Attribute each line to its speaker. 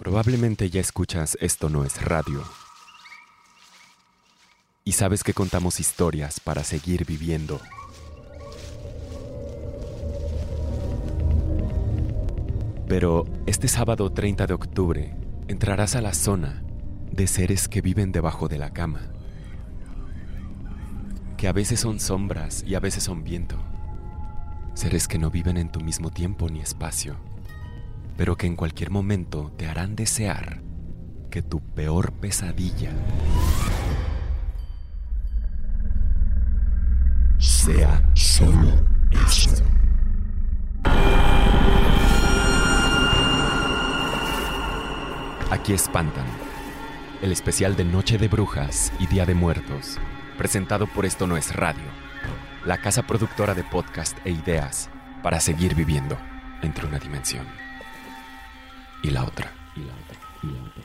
Speaker 1: Probablemente ya escuchas Esto no es radio. Y sabes que contamos historias para seguir viviendo. Pero este sábado 30 de octubre entrarás a la zona de seres que viven debajo de la cama. Que a veces son sombras y a veces son viento. Seres que no viven en tu mismo tiempo ni espacio pero que en cualquier momento te harán desear que tu peor pesadilla sea solo eso. Aquí espantan, el especial de Noche de Brujas y Día de Muertos, presentado por Esto No es Radio, la casa productora de podcast e ideas para seguir viviendo entre una dimensión y la otra. Y la otra. Y la otra.